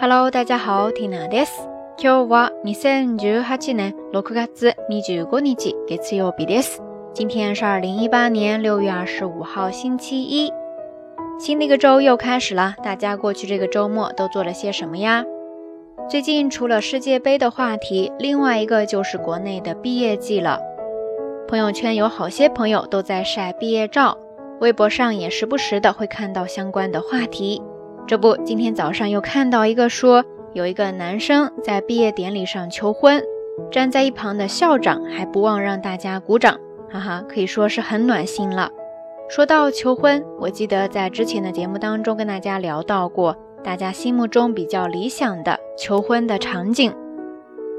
Hello，大家好，Tina です。今日は二千十八年六月二十五日月曜日です。今天是二零一八年六月二十五号星期一，新的一个周又开始了。大家过去这个周末都做了些什么呀？最近除了世界杯的话题，另外一个就是国内的毕业季了。朋友圈有好些朋友都在晒毕业照，微博上也时不时的会看到相关的话题。这不，今天早上又看到一个说，有一个男生在毕业典礼上求婚，站在一旁的校长还不忘让大家鼓掌，哈哈，可以说是很暖心了。说到求婚，我记得在之前的节目当中跟大家聊到过，大家心目中比较理想的求婚的场景。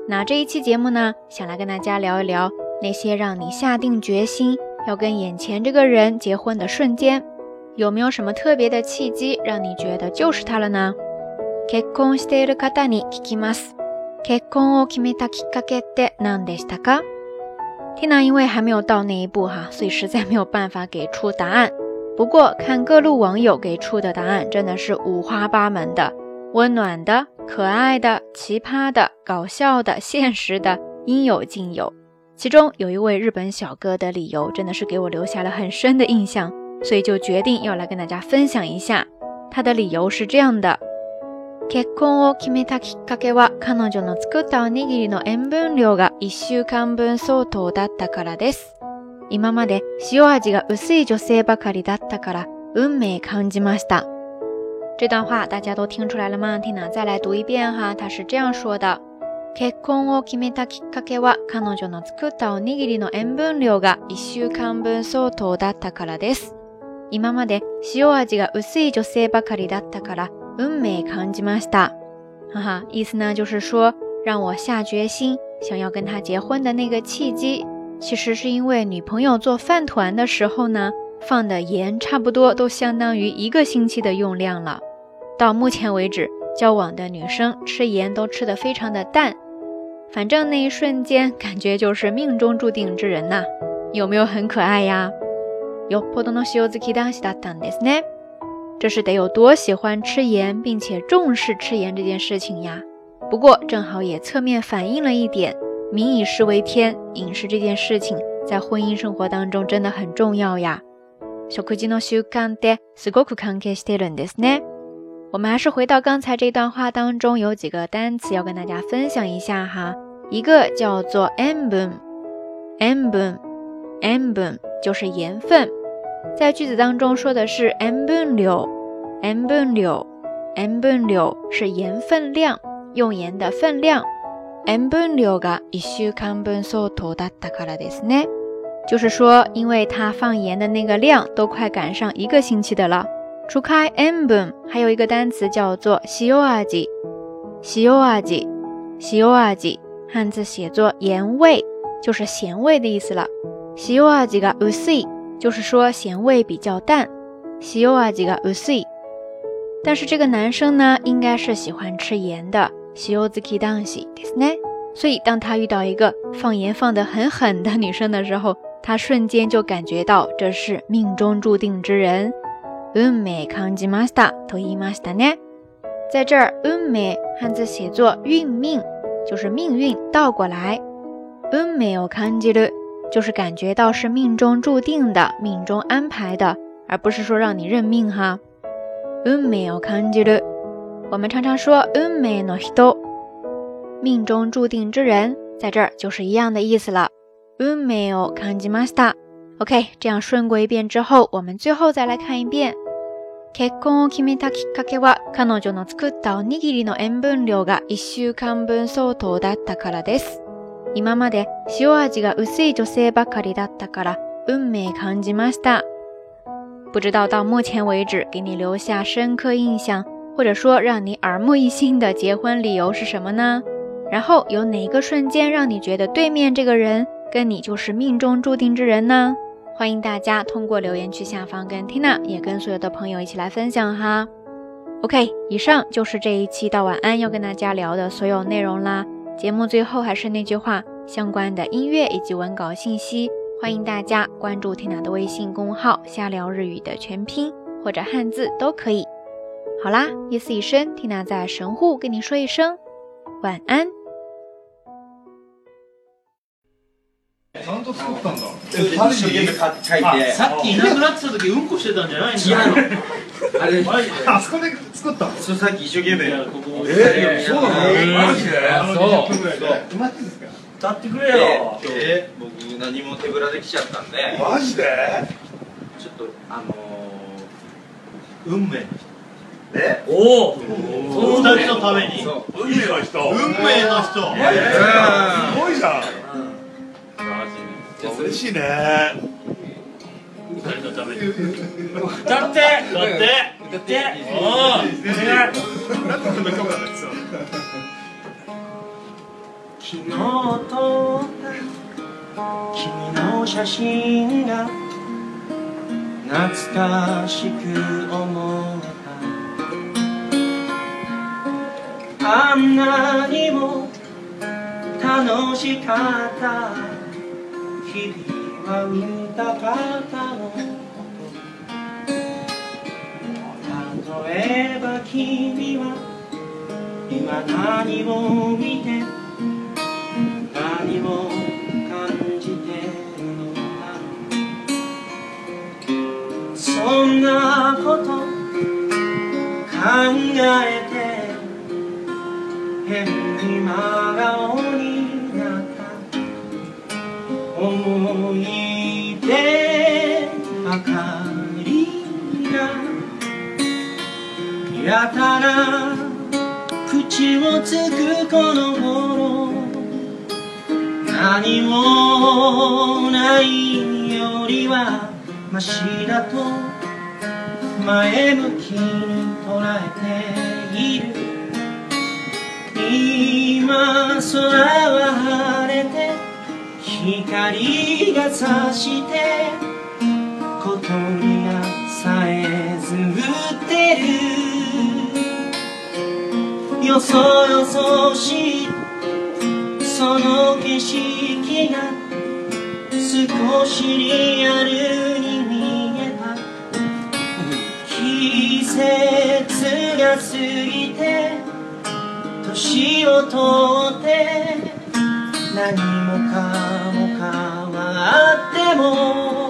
那这一期节目呢，想来跟大家聊一聊那些让你下定决心要跟眼前这个人结婚的瞬间。有没有什么特别的契机让你觉得就是他了呢？天哪，因为还没有到那一步哈，所以实在没有办法给出答案。不过看各路网友给出的答案，真的是五花八门的：温暖的、可爱的、奇葩的、搞笑的、现实的，应有尽有。其中有一位日本小哥的理由，真的是给我留下了很深的印象。所以就决定要来跟大家分享一下，他的理由是这样的：。这段话大家都听出来了吗？听懂再来读一遍哈。他是这样说的：。这段话大家都听出来了吗？听懂再来读一遍哈。他是这样说的：。今まで塩味が薄い女性ばかりだったから運命感じました。哈哈，意思呢就是说，让我下决心想要跟她结婚的那个契机，其实是因为女朋友做饭团的时候呢，放的盐差不多都相当于一个星期的用量了。到目前为止，交往的女生吃盐都吃得非常的淡。反正那一瞬间感觉就是命中注定之人呐，有没有很可爱呀？有ポトの塩付きだしたたんですね。这是得有多喜欢吃盐，并且重视吃盐这件事情呀。不过正好也侧面反映了一点：民以食为天，饮食这件事情在婚姻生活当中真的很重要呀。小口金の塩感ですごく感慨しているんですね。我们还是回到刚才这段话当中，有几个单词要跟大家分享一下哈。一个叫做 m m m b b 塩分，塩分，塩 m 就是盐分。在句子当中说的是 m bun liu，m bun liu，m bun liu 是盐分量，用盐的分量。m bun liu ga isu kan bun so to da takara desne，就是说，因为它放盐的那个量都快赶上一个星期的了。除开 m bun，还有一个单词叫做 shioaji，shioaji，shioaji，汉字写作盐味，就是咸味的意思了。shioaji ga usi。就是说咸味比较淡，喜柚啊几个不碎。但是这个男生呢，应该是喜欢吃盐的，喜柚子キ当喜ですね。所以当他遇到一个放盐放得很狠的女生的时候，他瞬间就感觉到这是命中注定之人。運命康吉マスターとイマスターね。在这儿運命汉字写作运命，就是命运倒过来。運命を感じる。就是感觉到是命中注定的、命中安排的，而不是说让你认命哈。運命を感じる。我们常常说運命の人，命中注定之人，在这儿就是一样的意思了。運命を感じました。OK，这样顺过一遍之后，我们最后再来看一遍。結婚を決めたきっかけは、彼女の作ったおにぎりの塩分量が一週間分相当だったからです。今まで幸せが薄い女性ばかりだったから運命感じました。不知道到目前为止，给你留下深刻印象，或者说让你耳目一新的结婚理由是什么呢？然后有哪一个瞬间让你觉得对面这个人跟你就是命中注定之人呢？欢迎大家通过留言区下方跟 Tina 也跟所有的朋友一起来分享哈。OK，以上就是这一期到晚安要跟大家聊的所有内容啦。节目最后还是那句话，相关的音乐以及文稿信息，欢迎大家关注缇娜的微信公号“瞎聊日语”的全拼或者汉字都可以。好啦，夜色已深，缇娜在神户跟你说一声晚安。ちゃんと作ったんだ。書いて。さっきいなくなってた時うんこしてたんじゃないんだ。あれ、あそこで作ったの。そうさっき一生懸命。ええ、そうなの。マジで。ですか。歌ってくれよ。ええ、僕何も手ぶらできちゃったんで。マジで。ちょっとあの運命の人。えおお。その二人のために。運命の人。運命の人。しいねのためってってっておおなんでこんな顔な昨日と君の写真が懐かしく思えたあんなにも楽しかった君は歌方のこと例えば君は今何を見て何を感じてるのかそんなこと考えて変に真顔に思い出ばかりがやたら口をつくこの頃何もないよりはマシだと前向きに捉えている今空は光が差して小鳥がさえずってるよそよそしいその景色が少しリアルに見えた季節が過ぎて年をとって何もかも変わっても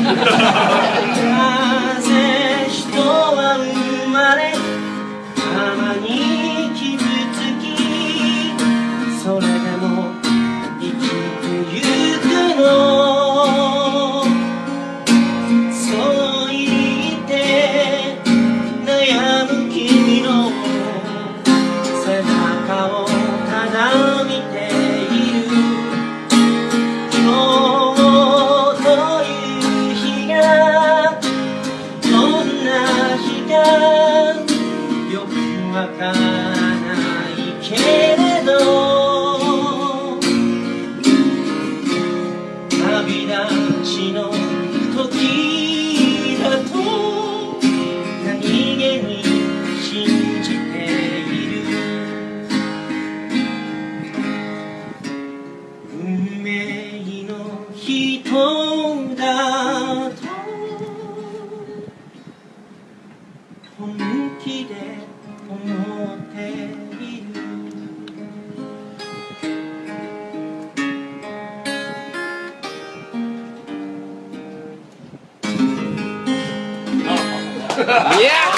なぜ人は生まれわからないけれど旅立ちの時だと何気に信じている運命の人 yeah.